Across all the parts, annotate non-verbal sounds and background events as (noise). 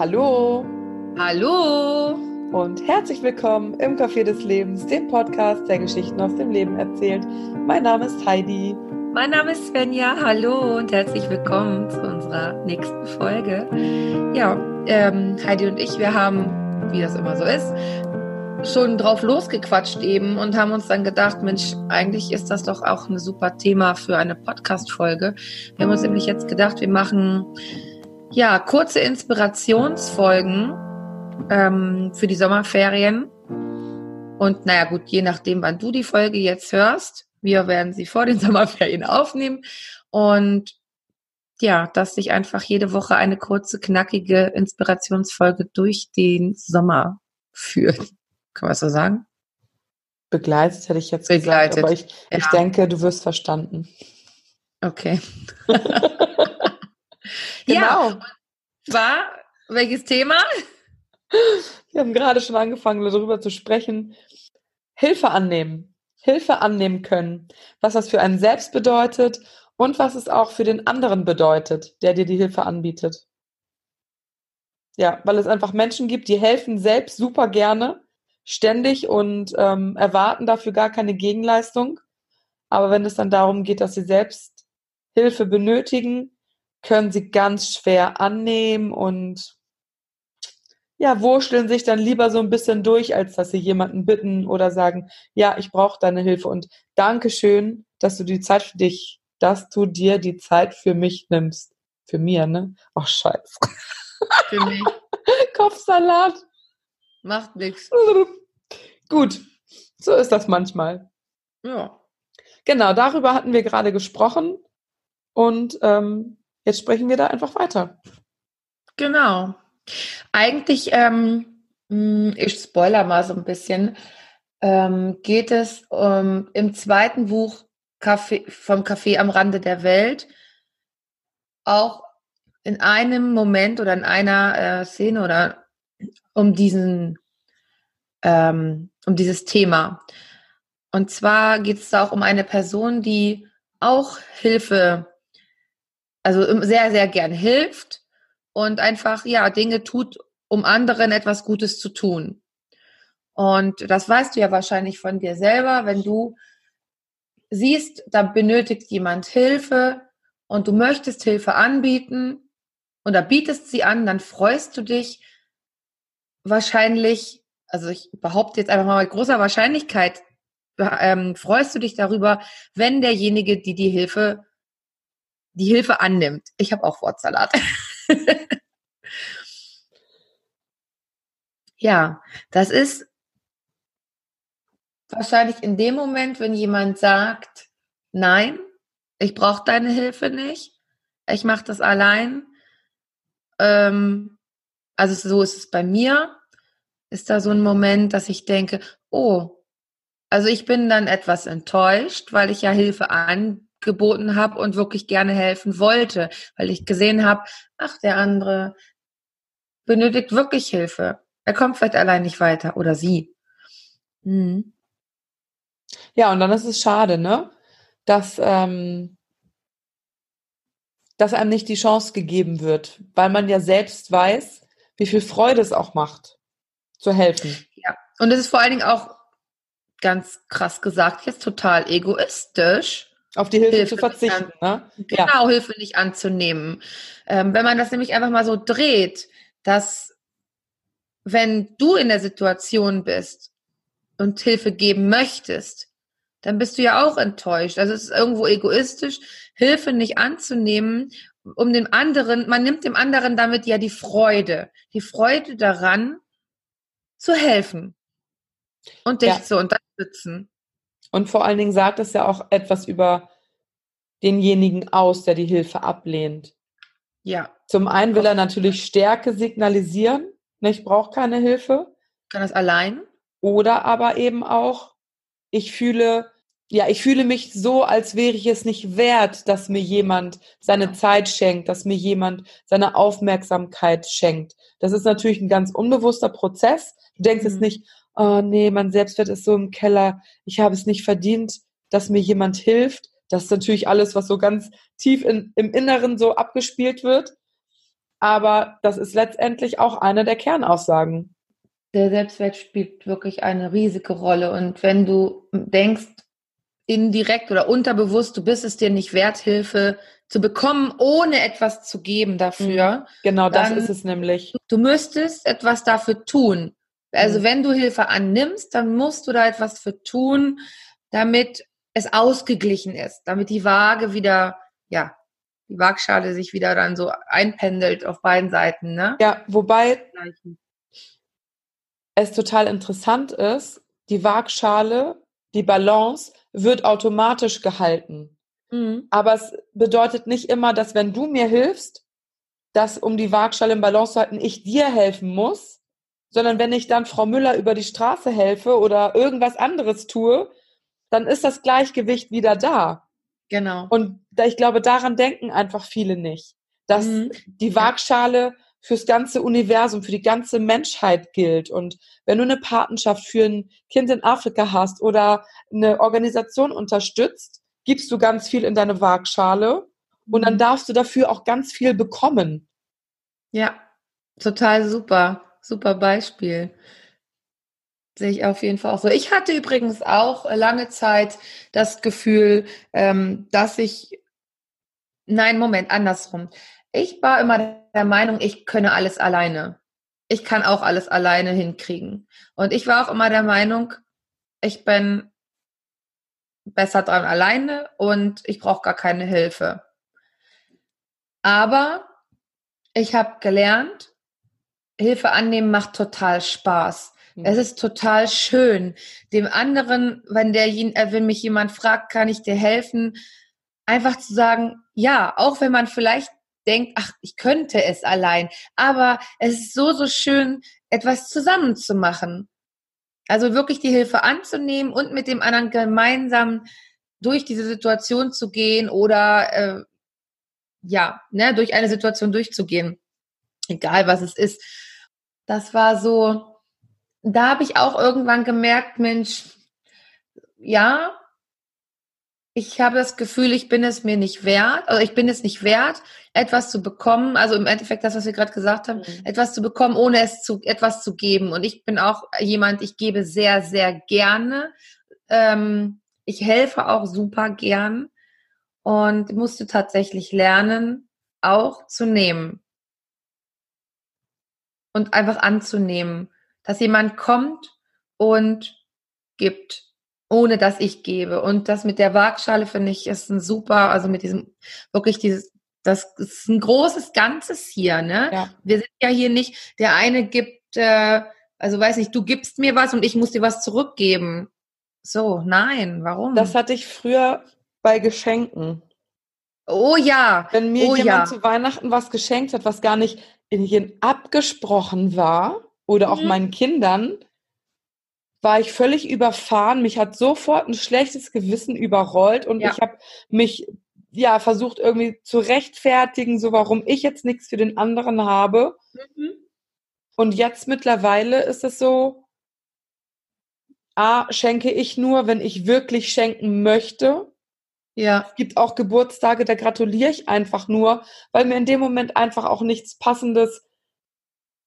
Hallo Hallo und herzlich willkommen im Café des Lebens, dem Podcast, der Geschichten aus dem Leben erzählt. Mein Name ist Heidi. Mein Name ist Svenja. Hallo und herzlich willkommen zu unserer nächsten Folge. Ja, ähm, Heidi und ich, wir haben, wie das immer so ist, schon drauf losgequatscht eben und haben uns dann gedacht, Mensch, eigentlich ist das doch auch ein super Thema für eine Podcast-Folge. Wir haben uns nämlich jetzt gedacht, wir machen ja kurze Inspirationsfolgen ähm, für die Sommerferien. Und naja, gut, je nachdem, wann du die Folge jetzt hörst, wir werden sie vor den (laughs) Sommerferien aufnehmen. Und ja, dass sich einfach jede Woche eine kurze, knackige Inspirationsfolge durch den Sommer führt. Kann man so sagen? Begleitet hätte ich jetzt Begleitet. gesagt, aber ich, Ja. ich denke, du wirst verstanden. Okay. (laughs) Genau. War welches Thema? Wir haben gerade schon angefangen, darüber zu sprechen. Hilfe annehmen. Hilfe annehmen können. Was das für einen selbst bedeutet und was es auch für den anderen bedeutet, der dir die Hilfe anbietet. Ja, weil es einfach Menschen gibt, die helfen selbst super gerne, ständig und ähm, erwarten dafür gar keine Gegenleistung. Aber wenn es dann darum geht, dass sie selbst Hilfe benötigen, können sie ganz schwer annehmen und ja, wurschteln sich dann lieber so ein bisschen durch, als dass sie jemanden bitten oder sagen, ja, ich brauche deine Hilfe und Dankeschön, dass du die Zeit für dich, dass du dir die Zeit für mich nimmst. Für mir, ne? Ach, scheiße. Für mich. (laughs) Kopfsalat. Macht nichts. (laughs) Gut, so ist das manchmal. Ja. Genau, darüber hatten wir gerade gesprochen und ähm, jetzt sprechen wir da einfach weiter. Genau. Eigentlich, ähm, mh, ich spoiler mal so ein bisschen, ähm, geht es ähm, im zweiten Buch Café, vom Café am Rande der Welt auch in einem Moment oder in einer äh, Szene oder um diesen, ähm, um dieses Thema. Und zwar geht es da auch um eine Person, die auch Hilfe, also sehr, sehr gern hilft und einfach, ja, Dinge tut, um anderen etwas Gutes zu tun. Und das weißt du ja wahrscheinlich von dir selber, wenn du siehst, da benötigt jemand Hilfe und du möchtest Hilfe anbieten oder bietest sie an, dann freust du dich wahrscheinlich, also ich behaupte jetzt einfach mal mit großer Wahrscheinlichkeit, ähm, freust du dich darüber, wenn derjenige, die die Hilfe, die Hilfe annimmt. Ich habe auch Wortsalat. (laughs) ja, das ist wahrscheinlich in dem Moment, wenn jemand sagt, nein, ich brauche deine Hilfe nicht, ich mache das allein. Ähm, also so ist es bei mir. Ist da so ein Moment, dass ich denke, oh, also ich bin dann etwas enttäuscht, weil ich ja Hilfe angeboten habe und wirklich gerne helfen wollte, weil ich gesehen habe, ach, der andere benötigt wirklich Hilfe. Er kommt vielleicht allein nicht weiter oder sie. Mhm. Ja, und dann ist es schade, ne? Dass, ähm, dass einem nicht die Chance gegeben wird, weil man ja selbst weiß, wie viel Freude es auch macht, zu helfen. Und es ist vor allen Dingen auch ganz krass gesagt, jetzt total egoistisch, Auf die Hilfe, Hilfe zu verzichten, ne? Ja. genau Hilfe nicht anzunehmen. Ähm, wenn man das nämlich einfach mal so dreht, dass wenn du in der Situation bist und Hilfe geben möchtest, dann bist du ja auch enttäuscht. Also es ist irgendwo egoistisch, Hilfe nicht anzunehmen, um dem anderen, man nimmt dem anderen damit ja die Freude, die Freude daran, zu helfen und dich Ja. zu unterstützen. Und vor allen Dingen sagt es ja auch etwas über denjenigen aus, der die Hilfe ablehnt. Ja, Zum einen will er natürlich Stärke signalisieren, ne, ich brauche keine Hilfe. kann das allein? Oder aber eben auch, ich fühle, ja, ich fühle mich so, als wäre ich es nicht wert, dass mir jemand seine Zeit schenkt, dass mir jemand seine Aufmerksamkeit schenkt. Das ist natürlich ein ganz unbewusster Prozess. Du denkst jetzt Mhm. nicht, oh nee, mein Selbstwert ist so im Keller, ich habe es nicht verdient, dass mir jemand hilft. Das ist natürlich alles, was so ganz tief in, im Inneren so abgespielt wird. aber das ist letztendlich auch eine der Kernaussagen. Der Selbstwert spielt wirklich eine riesige Rolle. Und wenn du denkst, indirekt oder unterbewusst, du bist es dir nicht wert, Hilfe zu bekommen, ohne etwas zu geben dafür. Mhm. Genau, das ist es nämlich. Du müsstest etwas dafür tun. Also mhm. wenn du Hilfe annimmst, dann musst du da etwas für tun, damit es ausgeglichen ist, damit die Waage wieder, ja, die Waagschale sich wieder dann so einpendelt auf beiden Seiten, ne? Ja, wobei es total interessant ist, die Waagschale, die Balance wird automatisch gehalten. Mhm. Aber es bedeutet nicht immer, dass wenn du mir hilfst, dass um die Waagschale im Balance zu halten, ich dir helfen muss, sondern wenn ich dann Frau Müller über die Straße helfe oder irgendwas anderes tue, dann ist das Gleichgewicht wieder da. Genau. Und ich glaube, daran denken einfach viele nicht, dass mhm. die Waagschale fürs ganze Universum, für die ganze Menschheit gilt. Und wenn du eine Patenschaft für ein Kind in Afrika hast oder eine Organisation unterstützt, gibst du ganz viel in deine Waagschale und dann mhm. darfst du dafür auch ganz viel bekommen. Ja, total super. Super Beispiel. Sehe ich auf jeden Fall auch so. Ich hatte übrigens auch lange Zeit das Gefühl, ähm, dass ich, nein, Moment, andersrum. Ich war immer der Meinung, ich könne alles alleine. Ich kann auch alles alleine hinkriegen. Und ich war auch immer der Meinung, ich bin besser dran alleine und ich brauche gar keine Hilfe. Aber ich habe gelernt, Hilfe annehmen macht total Spaß. Mhm. Es ist total schön, dem anderen, wenn der, äh, wenn mich jemand fragt, kann ich dir helfen, einfach zu sagen, ja, auch wenn man vielleicht denkt, ach, ich könnte es allein, aber es ist so, so schön, etwas zusammen zu machen. Also wirklich die Hilfe anzunehmen und mit dem anderen gemeinsam durch diese Situation zu gehen oder äh, ja, ne, durch eine Situation durchzugehen. Egal was es ist. Das war so, da habe ich auch irgendwann gemerkt, Mensch, ja, ich habe das Gefühl, ich bin es mir nicht wert, also ich bin es nicht wert, etwas zu bekommen, also im Endeffekt das, was wir gerade gesagt haben, mhm. etwas zu bekommen, ohne es zu etwas zu geben. Und ich bin auch jemand, ich gebe sehr, sehr gerne. Ähm, ich helfe auch super gern und musste tatsächlich lernen, auch zu nehmen und einfach anzunehmen dass jemand kommt und gibt, ohne dass ich gebe. Und das mit der Waagschale finde ich ist ein super, also mit diesem, wirklich dieses, das ist ein großes Ganzes hier, ne? Ja. Wir sind ja hier nicht, der eine gibt, äh, also weiß nicht, du gibst mir was und ich muss dir was zurückgeben. So, nein, warum? Das hatte ich früher bei Geschenken. Oh ja. Wenn mir oh jemand ja. zu Weihnachten was geschenkt hat, was gar nicht in ihnen abgesprochen war, oder auch mhm. meinen Kindern, war ich völlig überfahren. Mich hat sofort ein schlechtes Gewissen überrollt und ja. ich habe mich ja versucht irgendwie zu rechtfertigen, so warum ich jetzt nichts für den anderen habe. Mhm. Und jetzt mittlerweile ist es so, A, schenke ich nur, wenn ich wirklich schenken möchte. Ja. Es gibt auch Geburtstage, da gratuliere ich einfach nur, weil mir in dem Moment einfach auch nichts Passendes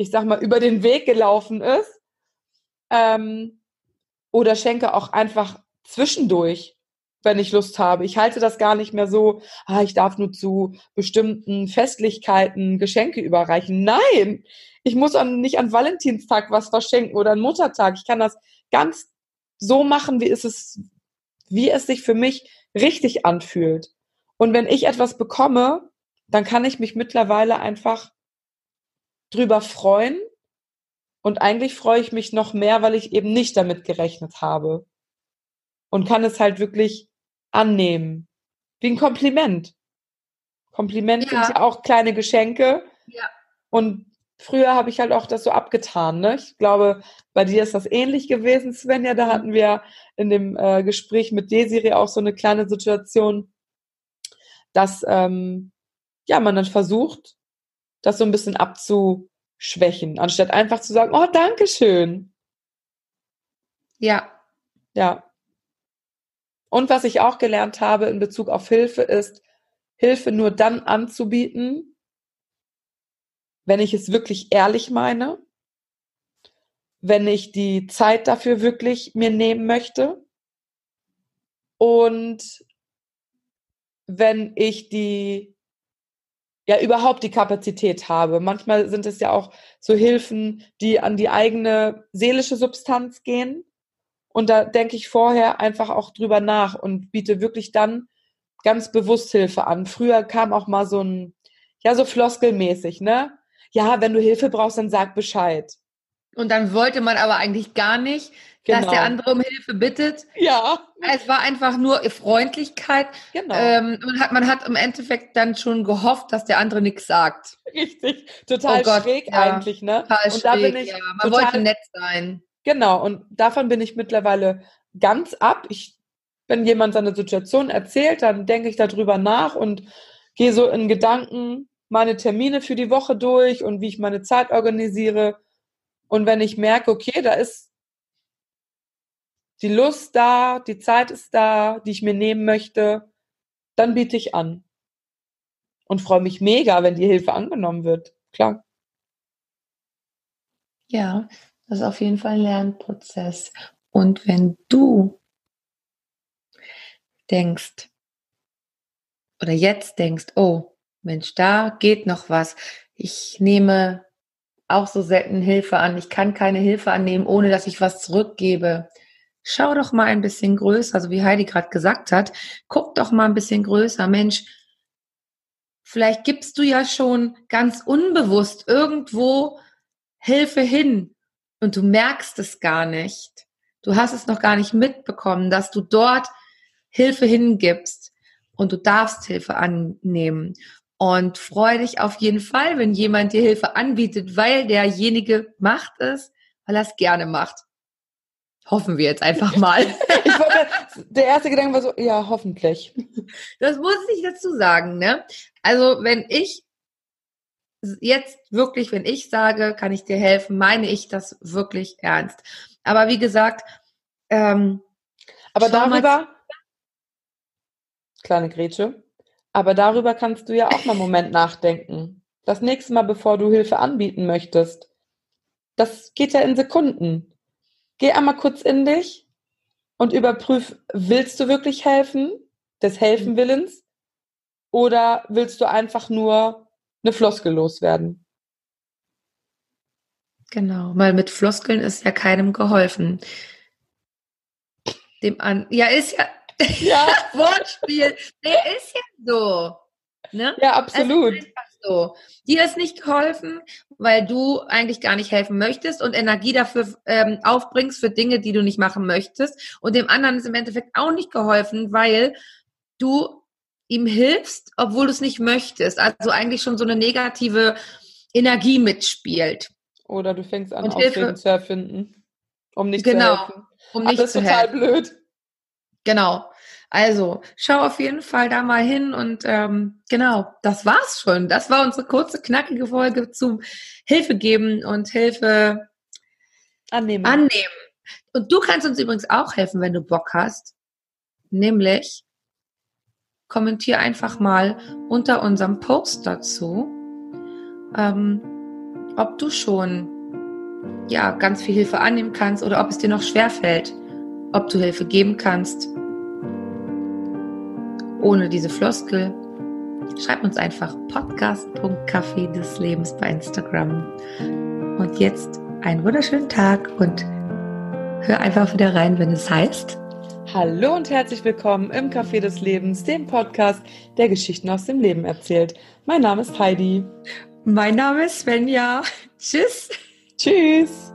ich sag mal, über den Weg gelaufen ist. Ähm, oder schenke auch einfach zwischendurch, wenn ich Lust habe. Ich halte das gar nicht mehr so, ah, ich darf nur zu bestimmten Festlichkeiten Geschenke überreichen. Nein, ich muss an, nicht an Valentinstag was verschenken oder an Muttertag. Ich kann das ganz so machen, wie es, ist, wie es sich für mich richtig anfühlt. Und wenn ich etwas bekomme, dann kann ich mich mittlerweile einfach drüber freuen. Und eigentlich freue ich mich noch mehr, weil ich eben nicht damit gerechnet habe. Und kann es halt wirklich annehmen. Wie ein Kompliment. Kompliment ja. sind ja auch kleine Geschenke. Ja. Und früher habe ich halt auch das so abgetan. Ne? Ich glaube, bei dir ist das ähnlich gewesen, Svenja. Da hatten wir in dem äh, Gespräch mit Desiree auch so eine kleine Situation, dass ähm, ja man dann versucht, das so ein bisschen abzuschwächen, anstatt einfach zu sagen, oh, danke schön. Ja. Ja. Und was ich auch gelernt habe in Bezug auf Hilfe ist, Hilfe nur dann anzubieten, wenn ich es wirklich ehrlich meine, wenn ich die Zeit dafür wirklich mir nehmen möchte und wenn ich die ja überhaupt die Kapazität habe. Manchmal sind es ja auch so Hilfen, die an die eigene seelische Substanz gehen. Und da denke ich vorher einfach auch drüber nach und biete wirklich dann ganz bewusst Hilfe an. Früher kam auch mal so ein, ja, so floskelmäßig, ne? Ja, wenn du Hilfe brauchst, dann sag Bescheid. Und dann wollte man aber eigentlich gar nicht, genau. dass der genau. andere um Hilfe bittet. Ja. Es war einfach nur Freundlichkeit. Genau. Ähm, man, hat, man hat im Endeffekt dann schon gehofft, dass der andere nichts sagt. Richtig. Total oh schräg ja. eigentlich, ne? Total und da bin ich ja. Man total, wollte nett sein. Genau. Und davon bin ich mittlerweile ganz ab. Ich, wenn jemand seine Situation erzählt, dann denke ich darüber nach und gehe so in Gedanken meine Termine für die Woche durch und wie ich meine Zeit organisiere und wenn ich merke, okay, da ist die Lust da, die Zeit ist da, die ich mir nehmen möchte, dann biete ich an. Und freue mich mega, wenn die Hilfe angenommen wird. Klar. Ja, das ist auf jeden Fall ein Lernprozess. Und wenn du denkst oder jetzt denkst, oh, Mensch, da geht noch was. Ich nehme auch so selten Hilfe an. Ich kann keine Hilfe annehmen, ohne dass ich was zurückgebe. Schau doch mal ein bisschen größer, also wie Heidi gerade gesagt hat. Guck doch mal ein bisschen größer. Mensch, vielleicht gibst du ja schon ganz unbewusst irgendwo Hilfe hin und du merkst es gar nicht. Du hast es noch gar nicht mitbekommen, dass du dort Hilfe hingibst und du darfst Hilfe annehmen. Und freue dich auf jeden Fall, wenn jemand dir Hilfe anbietet, weil derjenige macht es, weil er es gerne macht. Hoffen wir jetzt einfach mal. (laughs) wollte, der erste Gedanke war so, ja, hoffentlich. Das muss ich dazu sagen, ne? Also, wenn ich jetzt wirklich, wenn ich sage, kann ich dir helfen, meine ich das wirklich ernst. Aber wie gesagt, ähm, aber darüber, kleine Grätsche, aber darüber kannst du ja auch mal einen Moment nachdenken. Das nächste Mal, bevor du Hilfe anbieten möchtest. Das geht ja in Sekunden. Geh einmal kurz in dich und überprüf, willst du wirklich helfen? Des Helfenwillens? Oder willst du einfach nur eine Floskel loswerden? Genau, weil mit Floskeln ist ja keinem geholfen. Dem an, ja, ist ja, ja. (laughs) Wortspiel. Der ist ja so. Ne? Ja, absolut. So. Dir ist nicht geholfen, weil du eigentlich gar nicht helfen möchtest und Energie dafür ähm, aufbringst für Dinge, die du nicht machen möchtest. Und dem anderen ist im Endeffekt auch nicht geholfen, weil du ihm hilfst, obwohl du es nicht möchtest. Also eigentlich schon so eine negative Energie mitspielt. Oder du fängst an, Ausreden zu erfinden, um nicht genau, zu helfen. Um nicht das ist total helfen. blöd. Genau. Also schau auf jeden Fall da mal hin und ähm, genau, das war's schon. Das war unsere kurze, knackige Folge zum Hilfe geben und Hilfe annehmen. annehmen. Und du kannst uns übrigens auch helfen, wenn du Bock hast. Nämlich kommentier einfach mal unter unserem Post dazu, ähm, ob du schon ja ganz viel Hilfe annehmen kannst oder ob es dir noch schwer fällt ob du Hilfe geben kannst. Ohne diese Floskel. Schreib uns einfach podcast.café des Lebens bei Instagram. Und jetzt einen wunderschönen Tag und hör einfach wieder rein, wenn es heißt. Hallo und herzlich willkommen im Café des Lebens, dem Podcast, der Geschichten aus dem Leben erzählt. Mein Name ist Heidi. Mein Name ist Svenja. (laughs) Tschüss. Tschüss.